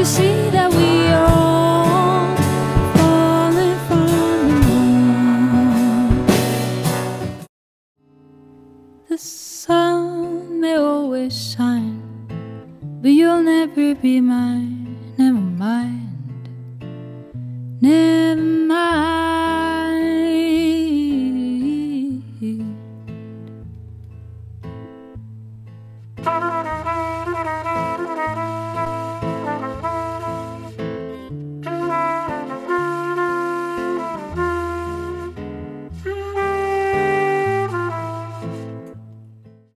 you see that we are all from the moon? The sun may always shine, but you'll never be mine. Never mind. Never